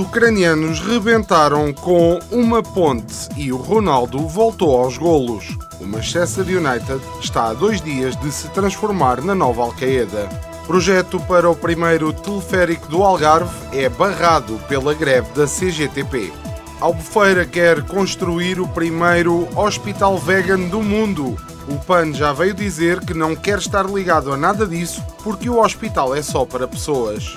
ucranianos rebentaram com uma ponte e o Ronaldo voltou aos golos. O Manchester United está a dois dias de se transformar na nova Al-Qaeda. Projeto para o primeiro teleférico do Algarve é barrado pela greve da CGTP. Albufeira quer construir o primeiro hospital vegan do mundo. O PAN já veio dizer que não quer estar ligado a nada disso porque o hospital é só para pessoas.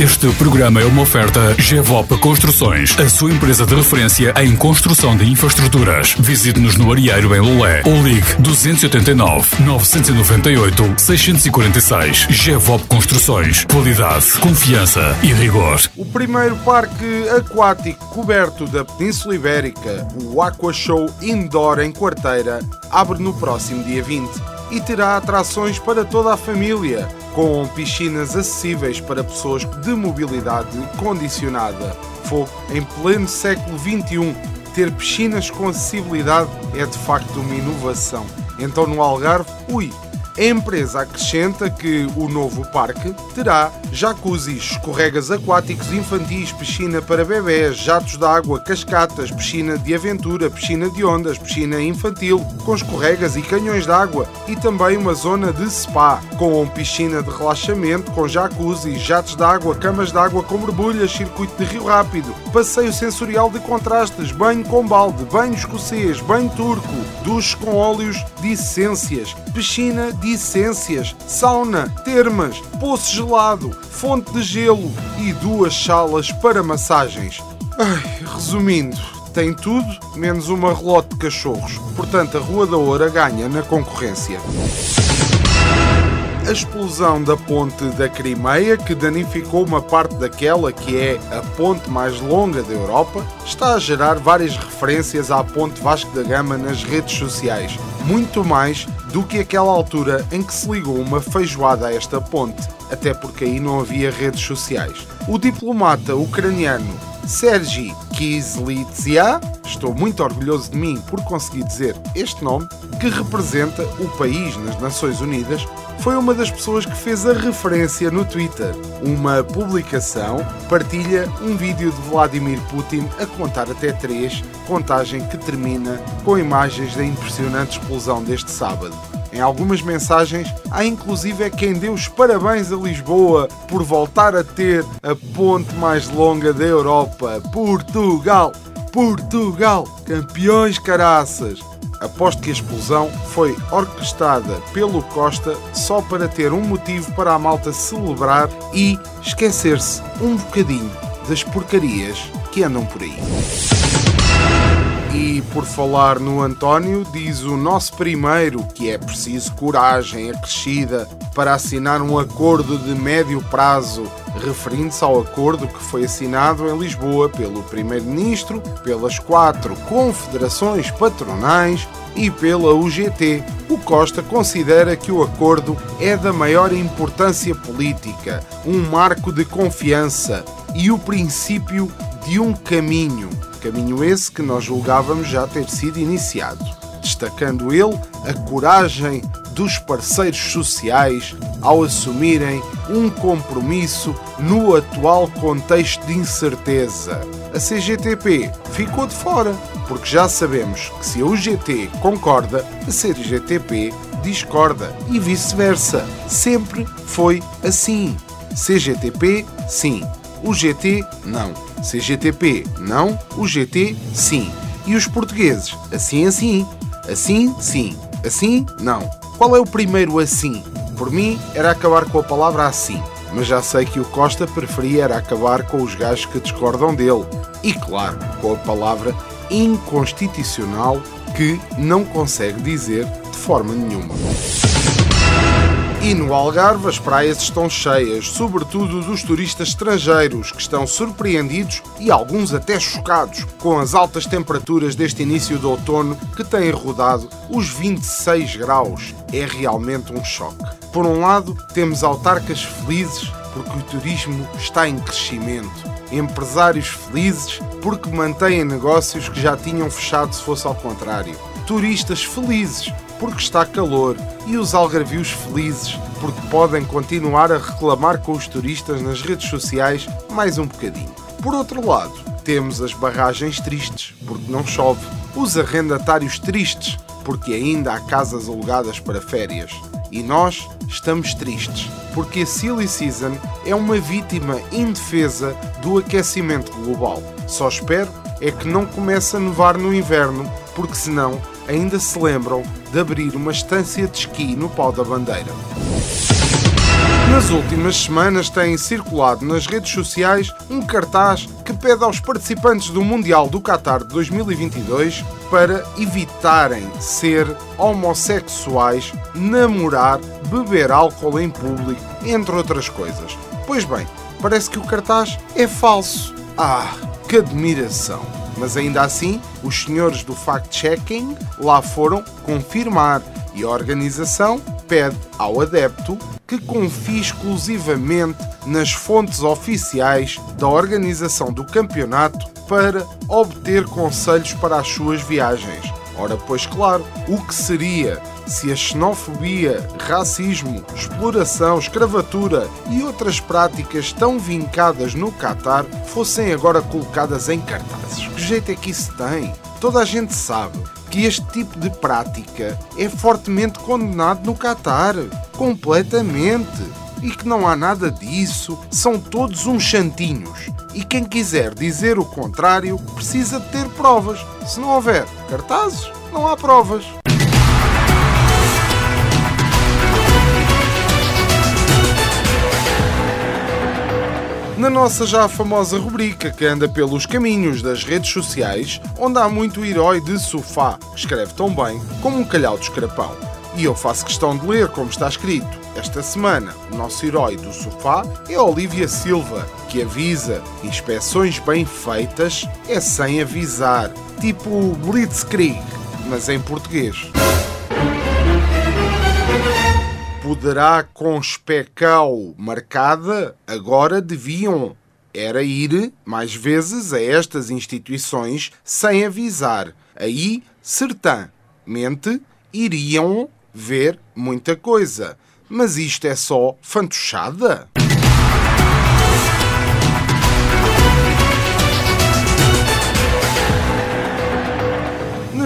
Este programa é uma oferta GEVOP Construções, a sua empresa de referência em construção de infraestruturas. Visite-nos no Arieiro em Lolé ou ligue 289 998 646. GEVOP Construções. Qualidade, confiança e rigor. O primeiro parque aquático coberto da Península Ibérica, o Aqua Show Indoor em Quarteira, abre no próximo dia 20 e terá atrações para toda a família com piscinas acessíveis para pessoas de mobilidade condicionada. Fogo em pleno século XXI, ter piscinas com acessibilidade é de facto uma inovação. Então no Algarve, ui, a empresa acrescenta que o novo parque terá jacuzzis, escorregas aquáticos infantis, piscina para bebés, jatos de água, cascatas, piscina de aventura, piscina de ondas, piscina infantil, com escorregas e canhões de água e também uma zona de spa, com piscina de relaxamento, com jacuzzi, jatos de água, camas de água com borbulhas, circuito de rio rápido, passeio sensorial de contrastes, banho com balde, banho escocês, banho turco, duche com óleos de essências, piscina de essências, sauna, termas, poço gelado, fonte de gelo e duas salas para massagens. Ai, resumindo, tem tudo menos uma relote de cachorros. Portanto, a Rua da Oura ganha na concorrência. A explosão da ponte da Crimeia, que danificou uma parte daquela que é a ponte mais longa da Europa, está a gerar várias referências à ponte Vasco da Gama nas redes sociais, muito mais do que aquela altura em que se ligou uma feijoada a esta ponte, até porque aí não havia redes sociais. O diplomata ucraniano Sergi Kizlytsia, estou muito orgulhoso de mim por conseguir dizer este nome, que representa o país nas Nações Unidas, foi uma das pessoas que fez a referência no Twitter. Uma publicação partilha um vídeo de Vladimir Putin a contar até três, contagem que termina com imagens da impressionante explosão deste sábado. Em algumas mensagens, há inclusive quem deu os parabéns a Lisboa por voltar a ter a ponte mais longa da Europa. Portugal! Portugal! Campeões caraças! Aposto que a explosão foi orquestrada pelo Costa só para ter um motivo para a malta celebrar e esquecer-se um bocadinho das porcarias que andam por aí. E por falar no António, diz o nosso primeiro que é preciso coragem acrescida para assinar um acordo de médio prazo, referindo-se ao acordo que foi assinado em Lisboa pelo Primeiro-Ministro, pelas quatro confederações patronais e pela UGT. O Costa considera que o acordo é da maior importância política, um marco de confiança e o princípio de um caminho. Caminho esse que nós julgávamos já ter sido iniciado. Destacando ele a coragem dos parceiros sociais ao assumirem um compromisso no atual contexto de incerteza. A CGTP ficou de fora, porque já sabemos que se a UGT concorda, a CGTP discorda e vice-versa. Sempre foi assim. CGTP, sim. UGT, não. CGTP, não. UGT, sim. E os portugueses, assim, assim. Assim, sim. Assim, não. Qual é o primeiro assim? Por mim, era acabar com a palavra assim. Mas já sei que o Costa preferia era acabar com os gajos que discordam dele. E claro, com a palavra inconstitucional que não consegue dizer de forma nenhuma. E no Algarve as praias estão cheias, sobretudo dos turistas estrangeiros, que estão surpreendidos e alguns até chocados com as altas temperaturas deste início de outono que têm rodado os 26 graus. É realmente um choque. Por um lado, temos autarcas felizes porque o turismo está em crescimento, empresários felizes porque mantêm negócios que já tinham fechado se fosse ao contrário, turistas felizes porque está calor e os algarvios felizes porque podem continuar a reclamar com os turistas nas redes sociais mais um bocadinho. Por outro lado, temos as barragens tristes porque não chove, os arrendatários tristes porque ainda há casas alugadas para férias. E nós estamos tristes, porque a Silly Season é uma vítima indefesa do aquecimento global. Só espero é que não comece a nevar no inverno, porque senão ainda se lembram de abrir uma estância de esqui no pau da bandeira. Nas últimas semanas tem circulado nas redes sociais um cartaz que pede aos participantes do Mundial do Qatar de 2022 para evitarem ser homossexuais, namorar, beber álcool em público, entre outras coisas. Pois bem, parece que o cartaz é falso. Ah, que admiração! Mas ainda assim, os senhores do fact-checking lá foram confirmar e a organização pede ao adepto que confie exclusivamente nas fontes oficiais da organização do campeonato para obter conselhos para as suas viagens. Ora, pois claro, o que seria se a xenofobia, racismo, exploração, escravatura e outras práticas tão vincadas no Catar fossem agora colocadas em cartazes? Que jeito é que isso tem? Toda a gente sabe que este tipo de prática é fortemente condenado no Catar. Completamente. E que não há nada disso, são todos uns chantinhos. E quem quiser dizer o contrário precisa de ter provas. Se não houver cartazes, não há provas. Na nossa já famosa rubrica que anda pelos caminhos das redes sociais, onde há muito herói de sofá, escreve tão bem como um calhau de escrapão. E eu faço questão de ler como está escrito. Esta semana, o nosso herói do sofá é Olivia Silva, que avisa inspeções bem feitas é sem avisar, tipo Blitzkrieg, mas em português poderá com especau marcada, agora deviam era ir mais vezes a estas instituições sem avisar. Aí, certamente, iriam ver muita coisa. Mas isto é só fantochada?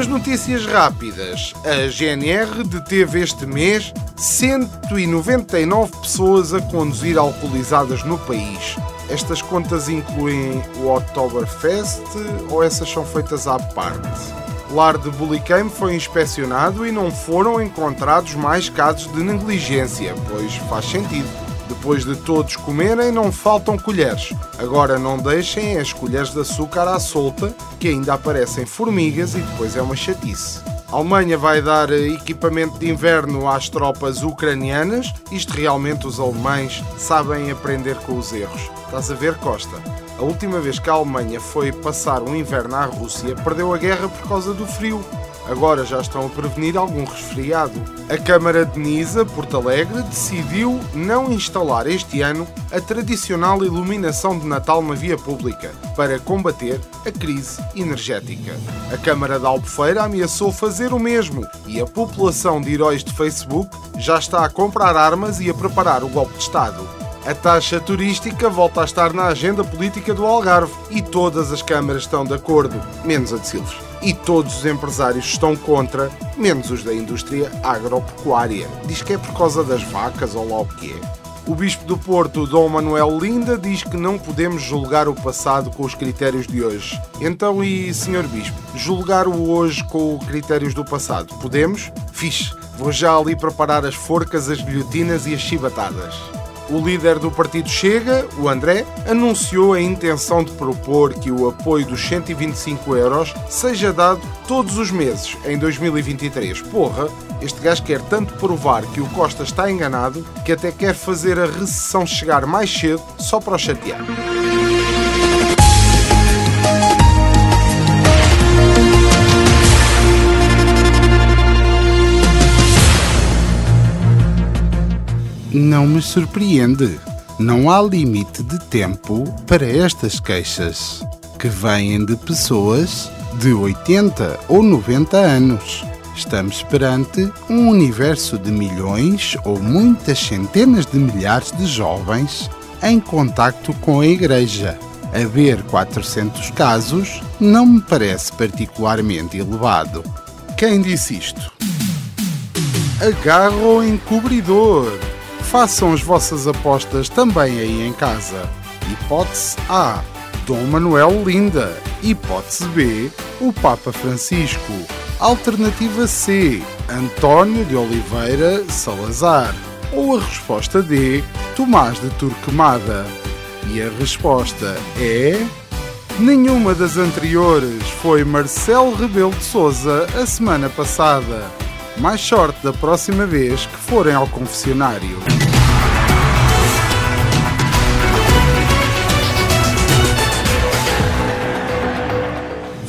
Nas notícias rápidas, a GNR deteve este mês 199 pessoas a conduzir alcoolizadas no país. Estas contas incluem o Oktoberfest ou essas são feitas à parte? Lar de Bulicame foi inspecionado e não foram encontrados mais casos de negligência, pois faz sentido. Depois de todos comerem, não faltam colheres. Agora não deixem as colheres de açúcar à solta, que ainda aparecem formigas e depois é uma chatice. A Alemanha vai dar equipamento de inverno às tropas ucranianas. Isto realmente os alemães sabem aprender com os erros. Estás a ver, Costa? A última vez que a Alemanha foi passar um inverno à Rússia, perdeu a guerra por causa do frio. Agora já estão a prevenir algum resfriado. A Câmara de Nisa, Porto Alegre, decidiu não instalar este ano a tradicional iluminação de Natal na via pública para combater a crise energética. A Câmara de Albufeira ameaçou fazer o mesmo e a população de heróis de Facebook já está a comprar armas e a preparar o golpe de Estado. A taxa turística volta a estar na agenda política do Algarve e todas as câmaras estão de acordo, menos a de Silves e todos os empresários estão contra, menos os da indústria agropecuária. Diz que é por causa das vacas ou lá o que é. O Bispo do Porto, Dom Manuel Linda, diz que não podemos julgar o passado com os critérios de hoje. Então, e Senhor Bispo, julgar o hoje com os critérios do passado? Podemos? Fixe. Vou já ali preparar as forcas, as guilhotinas e as chibatadas. O líder do partido Chega, o André, anunciou a intenção de propor que o apoio dos 125 euros seja dado todos os meses em 2023. Porra, este gajo quer tanto provar que o Costa está enganado que até quer fazer a recessão chegar mais cedo só para o chatear. Não me surpreende. Não há limite de tempo para estas queixas, que vêm de pessoas de 80 ou 90 anos. Estamos perante um universo de milhões ou muitas centenas de milhares de jovens em contacto com a Igreja. Haver 400 casos não me parece particularmente elevado. Quem disse isto? Agarra o encobridor. Façam as vossas apostas também aí em casa. Hipótese A. Dom Manuel Linda. Hipótese B. O Papa Francisco. Alternativa C. António de Oliveira Salazar. Ou a resposta D. Tomás de Torquemada. E a resposta é. Nenhuma das anteriores foi Marcelo Rebelo de Souza a semana passada. Mais sorte da próxima vez que forem ao confessionário.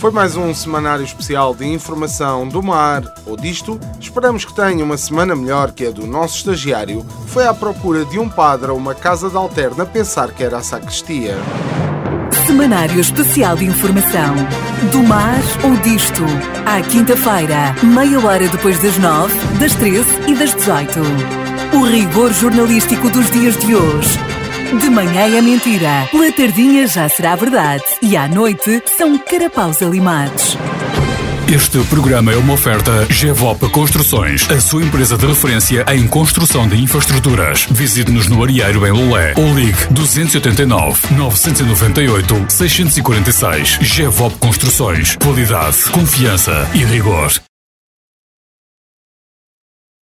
Foi mais um semanário especial de informação do mar ou disto. Esperamos que tenha uma semana melhor que a do nosso estagiário. Foi à procura de um padre a uma casa de alterna pensar que era a sacristia. Semanário Especial de Informação. Do mar ou disto. À quinta-feira, meia hora depois das nove, das treze e das dezoito. O rigor jornalístico dos dias de hoje. De manhã é mentira, pela tardinha já será verdade e à noite são carapaus alimados. Este programa é uma oferta GEVOP Construções, a sua empresa de referência em construção de infraestruturas. Visite-nos no Arieiro em Lolé ou ligue 289 998 646. GEVOP Construções. Qualidade, confiança e rigor.